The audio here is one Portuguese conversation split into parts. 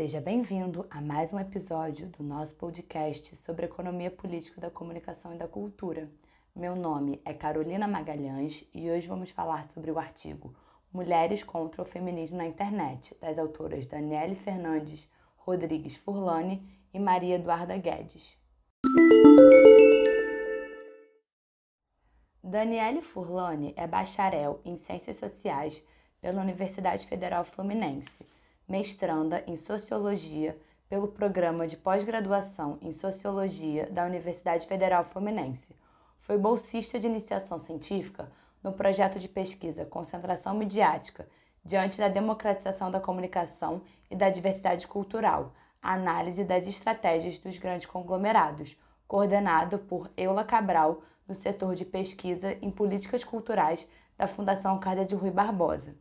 Seja bem-vindo a mais um episódio do nosso podcast sobre economia política da comunicação e da cultura. Meu nome é Carolina Magalhães e hoje vamos falar sobre o artigo Mulheres contra o Feminismo na Internet, das autoras Daniele Fernandes, Rodrigues Furlani e Maria Eduarda Guedes. Daniele Furlani é bacharel em Ciências Sociais pela Universidade Federal Fluminense, mestranda em Sociologia pelo Programa de Pós-Graduação em Sociologia da Universidade Federal Fluminense. Foi bolsista de iniciação científica no projeto de pesquisa Concentração Midiática diante da democratização da comunicação e da diversidade cultural, análise das estratégias dos grandes conglomerados, coordenado por Eula Cabral, no setor de pesquisa em políticas culturais da Fundação Casa de Rui Barbosa.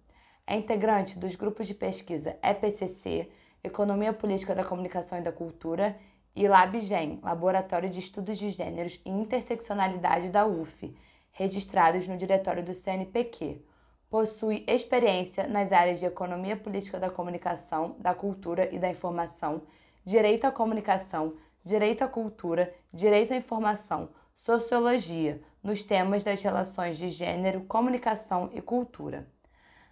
É integrante dos grupos de pesquisa EPCC, Economia Política da Comunicação e da Cultura, e LabGen, Laboratório de Estudos de Gêneros e Interseccionalidade da UF, registrados no diretório do CNPq. Possui experiência nas áreas de Economia Política da Comunicação, da Cultura e da Informação, Direito à Comunicação, Direito à Cultura, Direito à Informação, Sociologia, nos temas das relações de gênero, comunicação e cultura.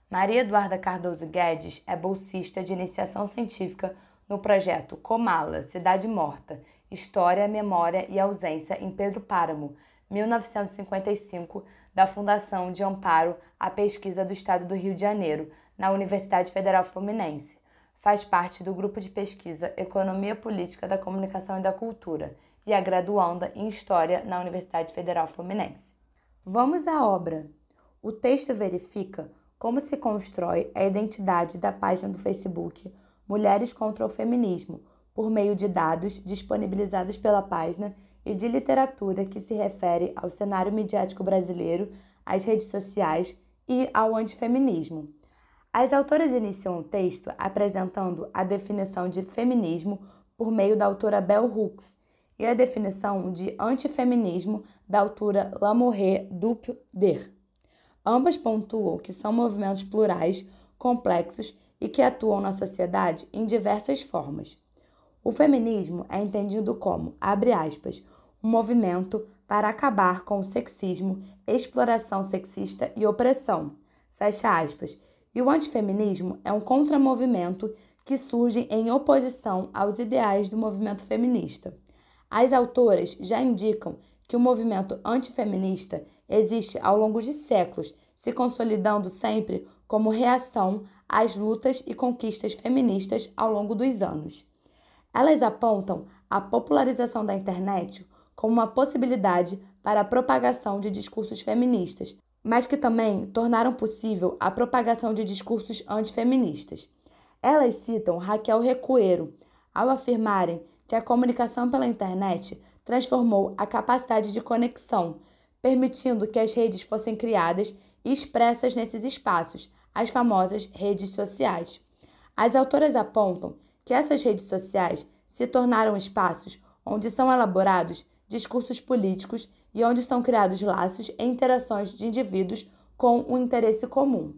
Maria Eduarda Cardoso Guedes é bolsista de iniciação científica no projeto Comala, Cidade Morta, História, Memória e Ausência em Pedro Páramo, 1955, da Fundação de Amparo à Pesquisa do Estado do Rio de Janeiro, na Universidade Federal Fluminense. Faz parte do grupo de pesquisa Economia Política da Comunicação e da Cultura e é graduanda em História na Universidade Federal Fluminense. Vamos à obra. O texto verifica como se constrói a identidade da página do Facebook Mulheres contra o Feminismo, por meio de dados disponibilizados pela página e de literatura que se refere ao cenário midiático brasileiro, às redes sociais e ao antifeminismo. As autoras iniciam o texto apresentando a definição de feminismo por meio da autora Bell Hooks e a definição de antifeminismo da autora Lamorre Dupder. Ambas pontuam que são movimentos plurais, complexos e que atuam na sociedade em diversas formas. O feminismo é entendido como, abre aspas, um movimento para acabar com o sexismo, exploração sexista e opressão, fecha aspas, e o antifeminismo é um contramovimento que surge em oposição aos ideais do movimento feminista. As autoras já indicam que o movimento antifeminista existe ao longo de séculos, se consolidando sempre como reação às lutas e conquistas feministas ao longo dos anos. Elas apontam a popularização da internet como uma possibilidade para a propagação de discursos feministas, mas que também tornaram possível a propagação de discursos antifeministas. Elas citam Raquel Recueiro ao afirmarem que a comunicação pela internet transformou a capacidade de conexão, permitindo que as redes fossem criadas e expressas nesses espaços, as famosas redes sociais. As autoras apontam que essas redes sociais se tornaram espaços onde são elaborados discursos políticos e onde são criados laços e interações de indivíduos com um interesse comum.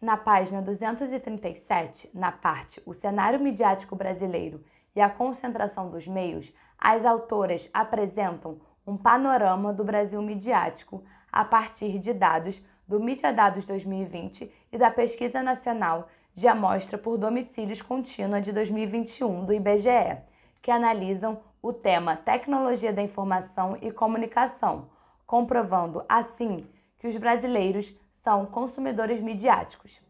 Na página 237, na parte O cenário midiático brasileiro e a concentração dos meios, as autoras apresentam um panorama do Brasil midiático a partir de dados do Mídia Dados 2020 e da Pesquisa Nacional de Amostra por Domicílios Contínua de 2021 do IBGE, que analisam o tema Tecnologia da Informação e Comunicação, comprovando assim que os brasileiros são consumidores midiáticos.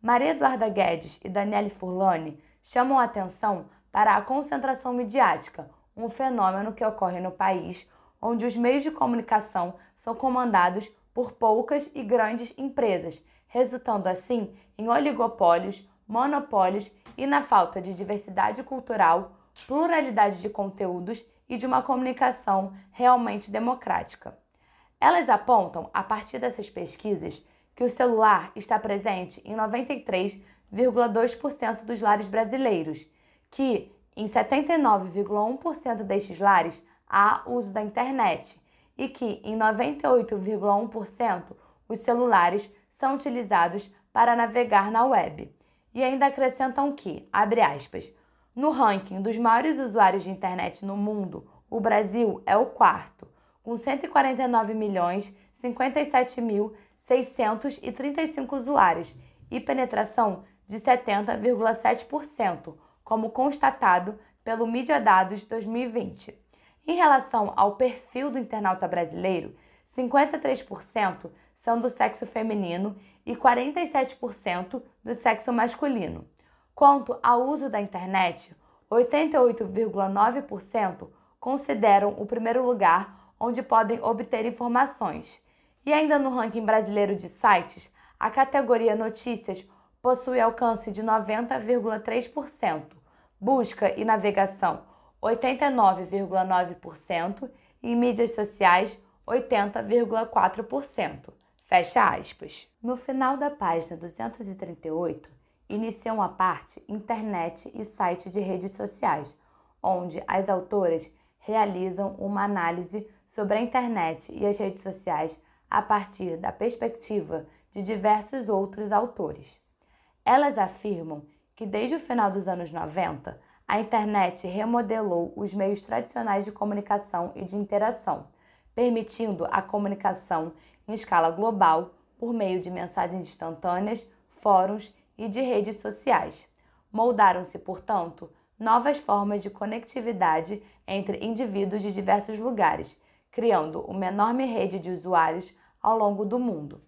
Maria Eduarda Guedes e Daniele Furlani chamam a atenção para a concentração midiática, um fenômeno que ocorre no país onde os meios de comunicação são comandados por poucas e grandes empresas, resultando assim em oligopólios, monopólios e na falta de diversidade cultural, pluralidade de conteúdos e de uma comunicação realmente democrática. Elas apontam, a partir dessas pesquisas, que o celular está presente em 93,2% dos lares brasileiros, que em 79,1% destes lares há uso da internet e que em 98,1% os celulares são utilizados para navegar na web. E ainda acrescentam que, abre aspas, No ranking dos maiores usuários de internet no mundo, o Brasil é o quarto, com 149 milhões 57 mil 635 usuários e penetração de 70,7%, como constatado pelo Mídia Dados 2020. Em relação ao perfil do internauta brasileiro, 53% são do sexo feminino e 47% do sexo masculino. Quanto ao uso da internet, 88,9% consideram o primeiro lugar onde podem obter informações. E ainda no ranking brasileiro de sites, a categoria Notícias possui alcance de 90,3%, busca e navegação 89,9% e mídias sociais 80,4%. Fecha aspas. No final da página 238, iniciam a parte Internet e site de redes sociais, onde as autoras realizam uma análise sobre a internet e as redes sociais a partir da perspectiva de diversos outros autores. Elas afirmam que desde o final dos anos 90, a internet remodelou os meios tradicionais de comunicação e de interação, permitindo a comunicação em escala global por meio de mensagens instantâneas, fóruns e de redes sociais. Moldaram-se, portanto, novas formas de conectividade entre indivíduos de diversos lugares, criando uma enorme rede de usuários ao longo do mundo.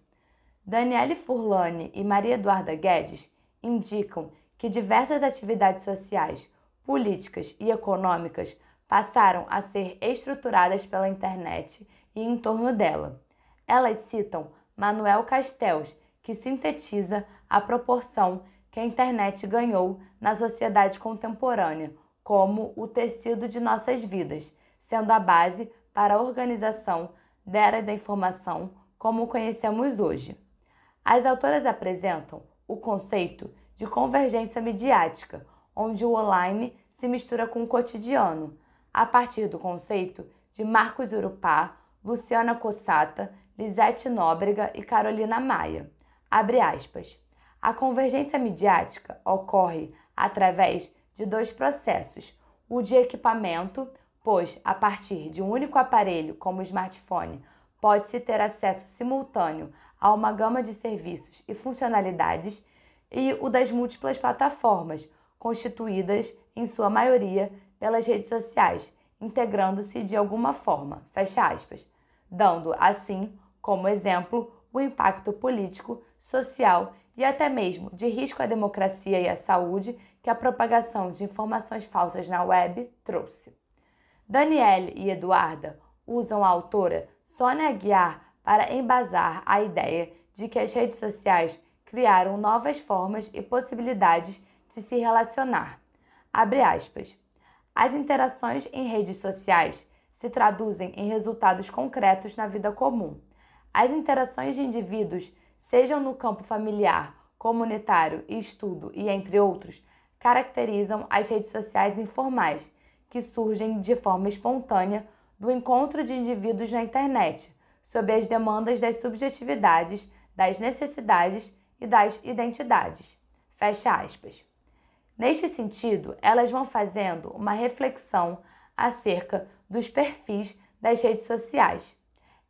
Daniele Furlani e Maria Eduarda Guedes indicam que diversas atividades sociais, políticas e econômicas passaram a ser estruturadas pela internet e em torno dela. Elas citam Manuel Castells, que sintetiza a proporção que a internet ganhou na sociedade contemporânea como o tecido de nossas vidas, sendo a base para a organização da era da informação como conhecemos hoje. As autoras apresentam o conceito de convergência midiática, onde o online se mistura com o cotidiano, a partir do conceito de Marcos Urupá, Luciana Cossata, Lisete Nóbrega e Carolina Maia. Abre aspas. A convergência midiática ocorre através de dois processos: o de equipamento, pois a partir de um único aparelho, como o smartphone, pode-se ter acesso simultâneo a uma gama de serviços e funcionalidades, e o das múltiplas plataformas, constituídas, em sua maioria, pelas redes sociais, integrando-se de alguma forma, fecha aspas, dando, assim, como exemplo, o impacto político, social e até mesmo de risco à democracia e à saúde que a propagação de informações falsas na web trouxe. Daniele e Eduarda usam a autora Sônia Aguiar para embasar a ideia de que as redes sociais criaram novas formas e possibilidades de se relacionar. Abre aspas. As interações em redes sociais se traduzem em resultados concretos na vida comum. As interações de indivíduos, sejam no campo familiar, comunitário e estudo e entre outros, caracterizam as redes sociais informais, que surgem de forma espontânea do encontro de indivíduos na internet, sob as demandas das subjetividades, das necessidades e das identidades. Fecha aspas. Neste sentido, elas vão fazendo uma reflexão acerca dos perfis das redes sociais.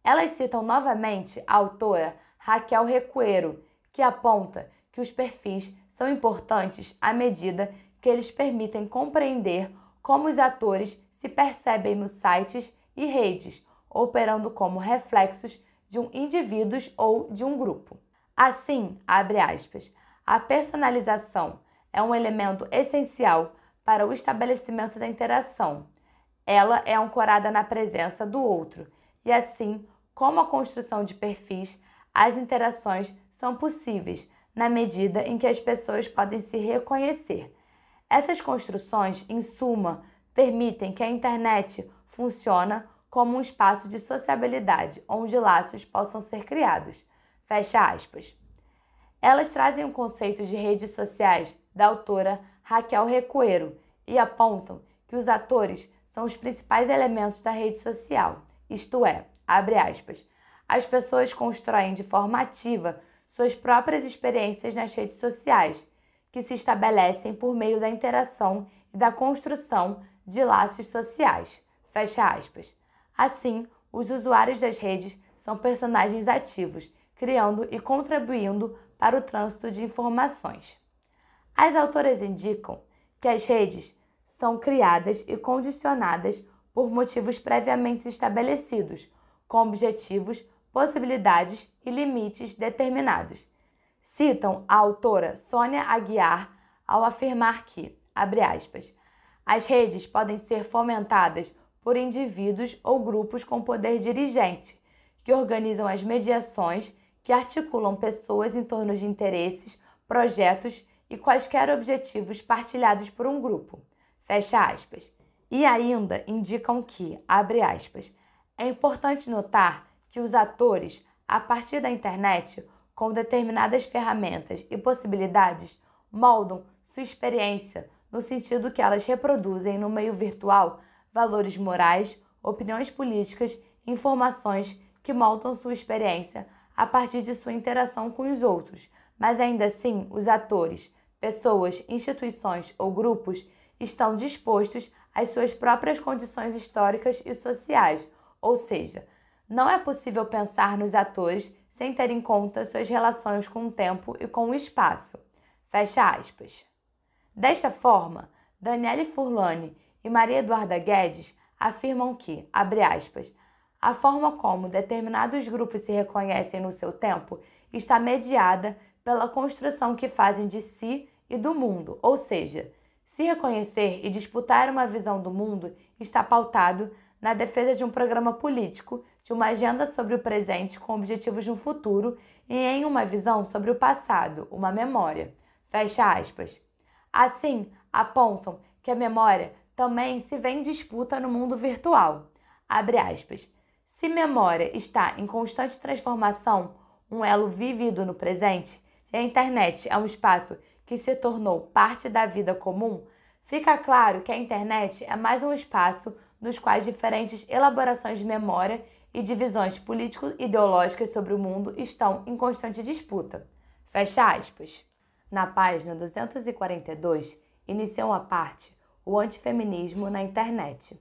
Elas citam novamente a autora Raquel Recuero, que aponta que os perfis são importantes à medida que eles permitem compreender como os atores se percebem nos sites e redes, operando como reflexos de um indivíduo ou de um grupo. Assim, abre aspas, a personalização é um elemento essencial para o estabelecimento da interação. Ela é ancorada na presença do outro, e assim, como a construção de perfis, as interações são possíveis na medida em que as pessoas podem se reconhecer. Essas construções, em suma, permitem que a internet funcione como um espaço de sociabilidade onde laços possam ser criados. Fecha aspas. Elas trazem o conceito de redes sociais da autora Raquel Recuero e apontam que os atores são os principais elementos da rede social, isto é, abre aspas, as pessoas constroem de forma ativa suas próprias experiências nas redes sociais, que se estabelecem por meio da interação e da construção de laços sociais. Fecha aspas. Assim, os usuários das redes são personagens ativos, criando e contribuindo para o trânsito de informações. As autoras indicam que as redes são criadas e condicionadas por motivos previamente estabelecidos, com objetivos, possibilidades e limites determinados. Citam a autora Sônia Aguiar ao afirmar que, abre aspas, as redes podem ser fomentadas por indivíduos ou grupos com poder dirigente, que organizam as mediações que articulam pessoas em torno de interesses, projetos e quaisquer objetivos partilhados por um grupo. Fecha aspas. E ainda indicam que, abre aspas, é importante notar que os atores, a partir da internet, com determinadas ferramentas e possibilidades, moldam sua experiência no sentido que elas reproduzem no meio virtual valores morais, opiniões políticas, informações que moldam sua experiência a partir de sua interação com os outros, mas ainda assim os atores, pessoas, instituições ou grupos estão dispostos às suas próprias condições históricas e sociais, ou seja, não é possível pensar nos atores sem ter em conta suas relações com o tempo e com o espaço. Fecha aspas. Desta forma, Daniele Furlani e Maria Eduarda Guedes afirmam que, abre aspas, a forma como determinados grupos se reconhecem no seu tempo está mediada pela construção que fazem de si e do mundo, ou seja, se reconhecer e disputar uma visão do mundo está pautado na defesa de um programa político, de uma agenda sobre o presente com objetivos de um futuro e em uma visão sobre o passado, uma memória. Fecha aspas. Assim, apontam que a memória também se vê em disputa no mundo virtual. Abre aspas. Se memória está em constante transformação, um elo vivido no presente, e a internet é um espaço que se tornou parte da vida comum, fica claro que a internet é mais um espaço nos quais diferentes elaborações de memória e divisões político-ideológicas sobre o mundo estão em constante disputa. Fecha aspas. Na página 242, iniciam uma parte o antifeminismo na internet.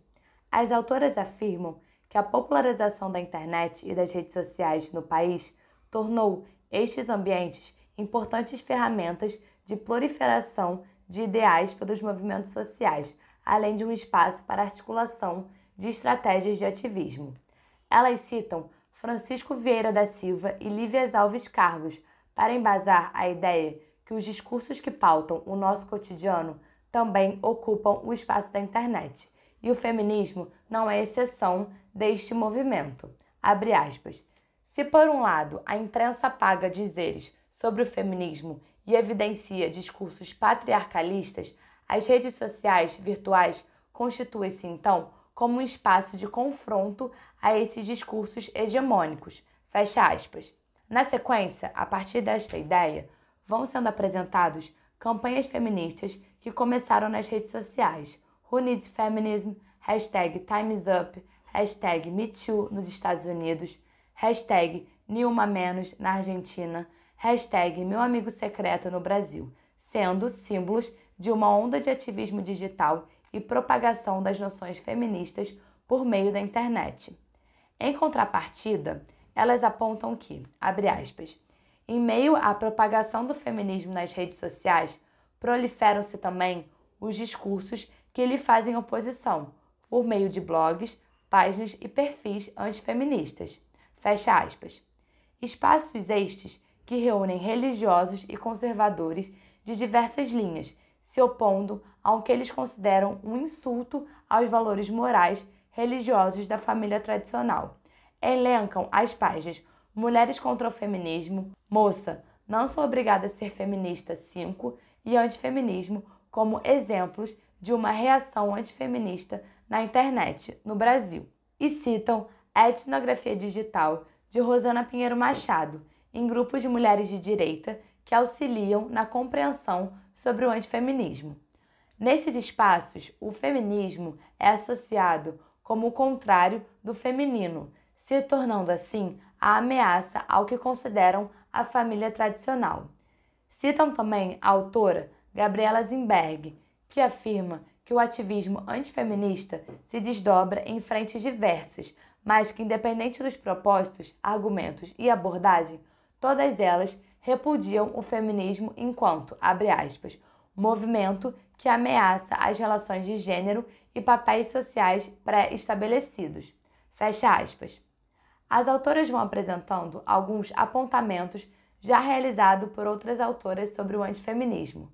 As autoras afirmam que a popularização da internet e das redes sociais no país tornou estes ambientes importantes ferramentas de proliferação de ideais pelos movimentos sociais, além de um espaço para articulação de estratégias de ativismo. Elas citam Francisco Vieira da Silva e Lívia Alves Carlos para embasar a ideia que os discursos que pautam o nosso cotidiano também ocupam o espaço da internet. E o feminismo não é exceção deste movimento. Abre aspas. Se por um lado a imprensa apaga dizeres sobre o feminismo e evidencia discursos patriarcalistas, as redes sociais virtuais constituem-se então como um espaço de confronto a esses discursos hegemônicos. Fecha aspas. Na sequência, a partir desta ideia, vão sendo apresentados campanhas feministas que começaram nas redes sociais. Who Needs Feminism, hashtag Time's Up, hashtag MeToo nos Estados Unidos, hashtag Nilma Menos na Argentina, hashtag Meu Amigo Secreto no Brasil, sendo símbolos de uma onda de ativismo digital e propagação das noções feministas por meio da internet. Em contrapartida, elas apontam que, abre aspas, em meio à propagação do feminismo nas redes sociais, proliferam-se também os discursos que lhe fazem oposição, por meio de blogs, páginas e perfis antifeministas. Fecha aspas. Espaços estes que reúnem religiosos e conservadores de diversas linhas, se opondo ao que eles consideram um insulto aos valores morais religiosos da família tradicional. Elencam as páginas Mulheres contra o Feminismo, Moça, não sou obrigada a ser feminista 5 e antifeminismo como exemplos de uma reação antifeminista na internet no Brasil. E citam a etnografia digital de Rosana Pinheiro Machado, em grupos de mulheres de direita que auxiliam na compreensão sobre o antifeminismo. Nesses espaços, o feminismo é associado como o contrário do feminino, se tornando assim a ameaça ao que consideram a família tradicional. Citam também a autora Gabriela Zimberg, que afirma que o ativismo antifeminista se desdobra em frentes diversas, mas que, independente dos propósitos, argumentos e abordagem, todas elas repudiam o feminismo enquanto, abre aspas, movimento que ameaça as relações de gênero e papéis sociais pré-estabelecidos. Fecha aspas. As autoras vão apresentando alguns apontamentos já realizados por outras autoras sobre o antifeminismo.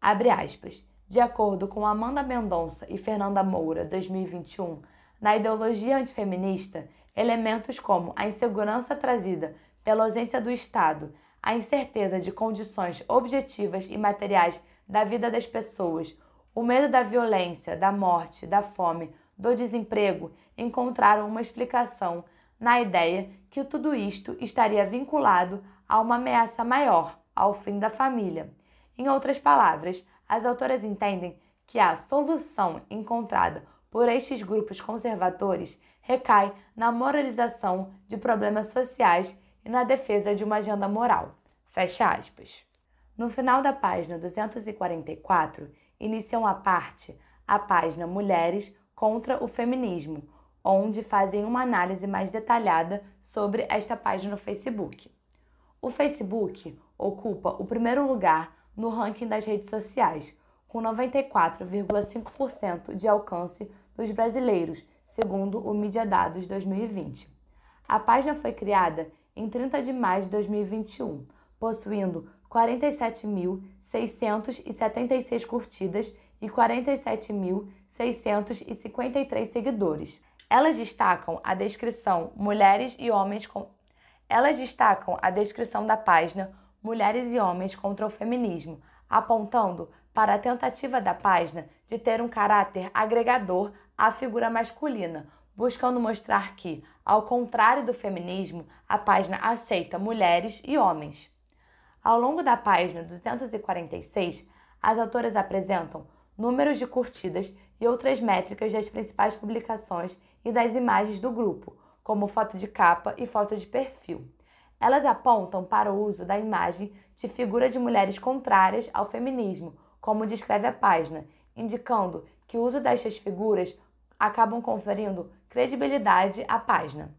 Abre aspas. De acordo com Amanda Mendonça e Fernanda Moura, 2021, na ideologia antifeminista, elementos como a insegurança trazida pela ausência do Estado, a incerteza de condições objetivas e materiais da vida das pessoas, o medo da violência, da morte, da fome, do desemprego encontraram uma explicação na ideia que tudo isto estaria vinculado a uma ameaça maior, ao fim da família. Em outras palavras, as autoras entendem que a solução encontrada por estes grupos conservadores recai na moralização de problemas sociais e na defesa de uma agenda moral. Fecha aspas. No final da página 244, inicia uma parte, a página Mulheres contra o Feminismo, onde fazem uma análise mais detalhada sobre esta página no Facebook. O Facebook ocupa o primeiro lugar no ranking das redes sociais, com 94,5% de alcance dos brasileiros, segundo o Media Dados 2020. A página foi criada em 30 de maio de 2021, possuindo 47.676 curtidas e 47.653 seguidores. Elas destacam a descrição mulheres e homens com Elas destacam a descrição da página Mulheres e Homens contra o Feminismo, apontando para a tentativa da página de ter um caráter agregador à figura masculina, buscando mostrar que, ao contrário do feminismo, a página aceita mulheres e homens. Ao longo da página 246, as autoras apresentam números de curtidas e outras métricas das principais publicações e das imagens do grupo, como foto de capa e foto de perfil. Elas apontam para o uso da imagem de figura de mulheres contrárias ao feminismo, como descreve a página, indicando que o uso destas figuras acabam conferindo credibilidade à página.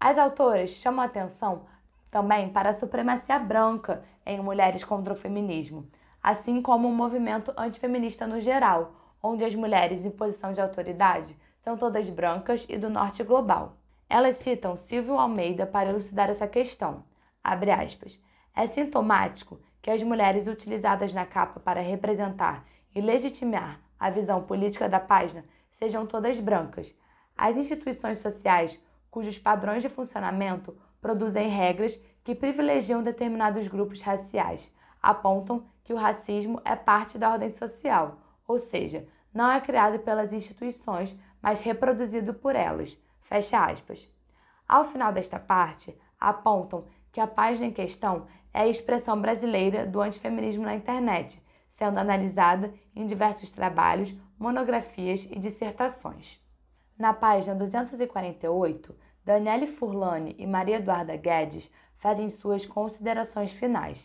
As autoras chamam atenção também para a supremacia branca em mulheres contra o feminismo, assim como o movimento antifeminista no geral, onde as mulheres em posição de autoridade são todas brancas e do norte global. Elas citam Silvio Almeida para elucidar essa questão. Aspas. É sintomático que as mulheres utilizadas na capa para representar e legitimar a visão política da página sejam todas brancas. As instituições sociais, cujos padrões de funcionamento produzem regras que privilegiam determinados grupos raciais, apontam que o racismo é parte da ordem social, ou seja, não é criado pelas instituições, mas reproduzido por elas. Fecha aspas. Ao final desta parte, apontam que a página em questão é a expressão brasileira do antifeminismo na internet, sendo analisada em diversos trabalhos, monografias e dissertações. Na página 248, Daniele Furlani e Maria Eduarda Guedes fazem suas considerações finais.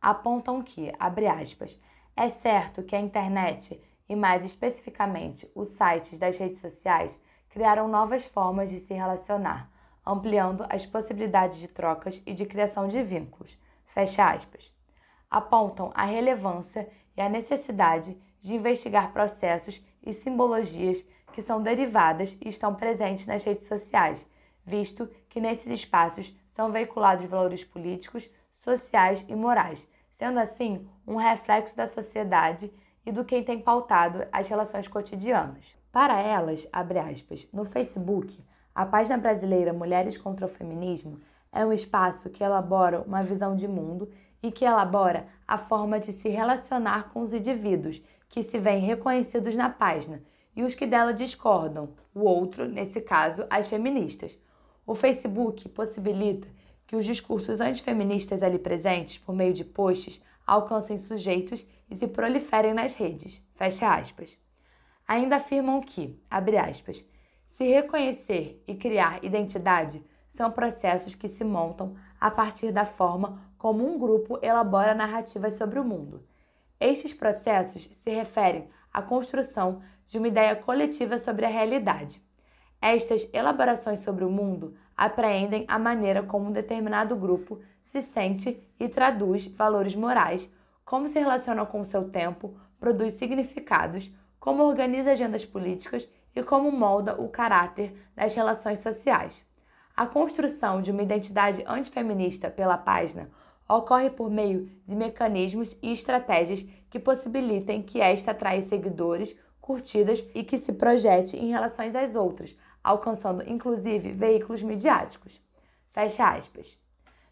Apontam que, abre aspas, é certo que a internet e mais especificamente os sites das redes sociais, criaram novas formas de se relacionar, ampliando as possibilidades de trocas e de criação de vínculos. Fecha aspas. Apontam a relevância e a necessidade de investigar processos e simbologias que são derivadas e estão presentes nas redes sociais, visto que nesses espaços são veiculados valores políticos, sociais e morais, sendo assim um reflexo da sociedade e do quem tem pautado as relações cotidianas. Para elas, aspas, no Facebook, a página brasileira Mulheres contra o Feminismo é um espaço que elabora uma visão de mundo e que elabora a forma de se relacionar com os indivíduos que se veem reconhecidos na página e os que dela discordam, o outro, nesse caso, as feministas. O Facebook possibilita que os discursos antifeministas ali presentes, por meio de posts, alcancem sujeitos e se proliferem nas redes. Fecha aspas. Ainda afirmam que, abre aspas, se reconhecer e criar identidade são processos que se montam a partir da forma como um grupo elabora narrativas sobre o mundo. Estes processos se referem à construção de uma ideia coletiva sobre a realidade. Estas elaborações sobre o mundo apreendem a maneira como um determinado grupo se sente e traduz valores morais, como se relaciona com o seu tempo, produz significados, como organiza agendas políticas e como molda o caráter das relações sociais. A construção de uma identidade antifeminista pela página ocorre por meio de mecanismos e estratégias que possibilitem que esta atraia seguidores, curtidas e que se projete em relação às outras, alcançando inclusive veículos midiáticos. Fecha aspas.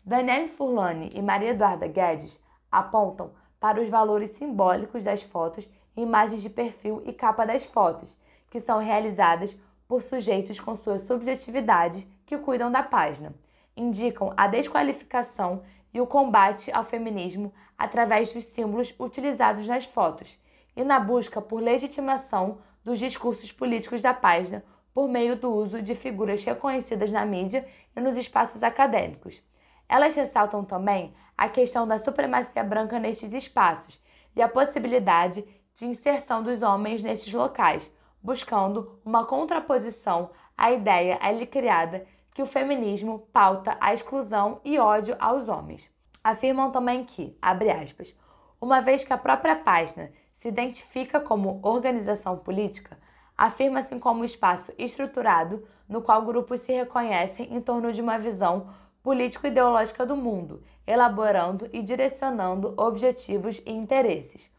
Daniele Furlani e Maria Eduarda Guedes apontam para os valores simbólicos das fotos, imagens de perfil e capa das fotos, que são realizadas por sujeitos com suas subjetividades que cuidam da página. Indicam a desqualificação e o combate ao feminismo através dos símbolos utilizados nas fotos e na busca por legitimação dos discursos políticos da página por meio do uso de figuras reconhecidas na mídia e nos espaços acadêmicos. Elas ressaltam também a questão da supremacia branca nestes espaços e a possibilidade de inserção dos homens nestes locais, buscando uma contraposição à ideia ali criada que o feminismo pauta a exclusão e ódio aos homens. Afirmam também que, abre aspas, uma vez que a própria página se identifica como organização política, afirma-se como espaço estruturado no qual grupos se reconhecem em torno de uma visão político-ideológica do mundo, elaborando e direcionando objetivos e interesses.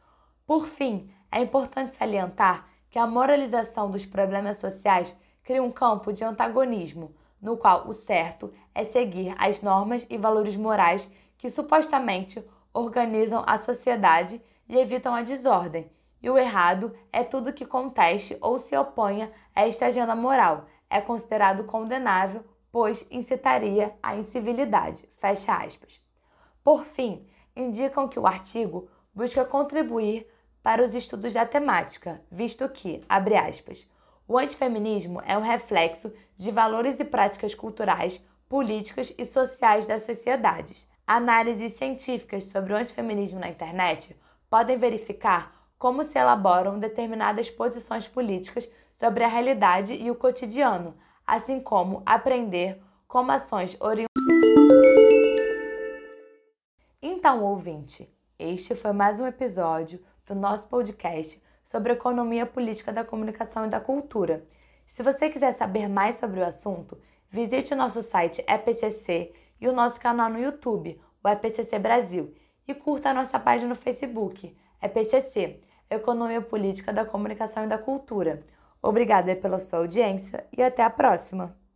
Por fim, é importante salientar que a moralização dos problemas sociais cria um campo de antagonismo, no qual o certo é seguir as normas e valores morais que supostamente organizam a sociedade e evitam a desordem, e o errado é tudo que conteste ou se oponha a esta agenda moral. É considerado condenável, pois incitaria à incivilidade. Fecha aspas. Por fim, indicam que o artigo busca contribuir para os estudos da temática, visto que, abre aspas, o antifeminismo é um reflexo de valores e práticas culturais, políticas e sociais das sociedades. Análises científicas sobre o antifeminismo na internet podem verificar como se elaboram determinadas posições políticas sobre a realidade e o cotidiano, assim como aprender como ações oriundas. Então, ouvinte, este foi mais um episódio do nosso podcast sobre economia política da comunicação e da cultura. Se você quiser saber mais sobre o assunto, visite o nosso site EPCC e o nosso canal no YouTube, o EPCC Brasil, e curta a nossa página no Facebook, EPCC Economia Política da Comunicação e da Cultura. Obrigada pela sua audiência e até a próxima!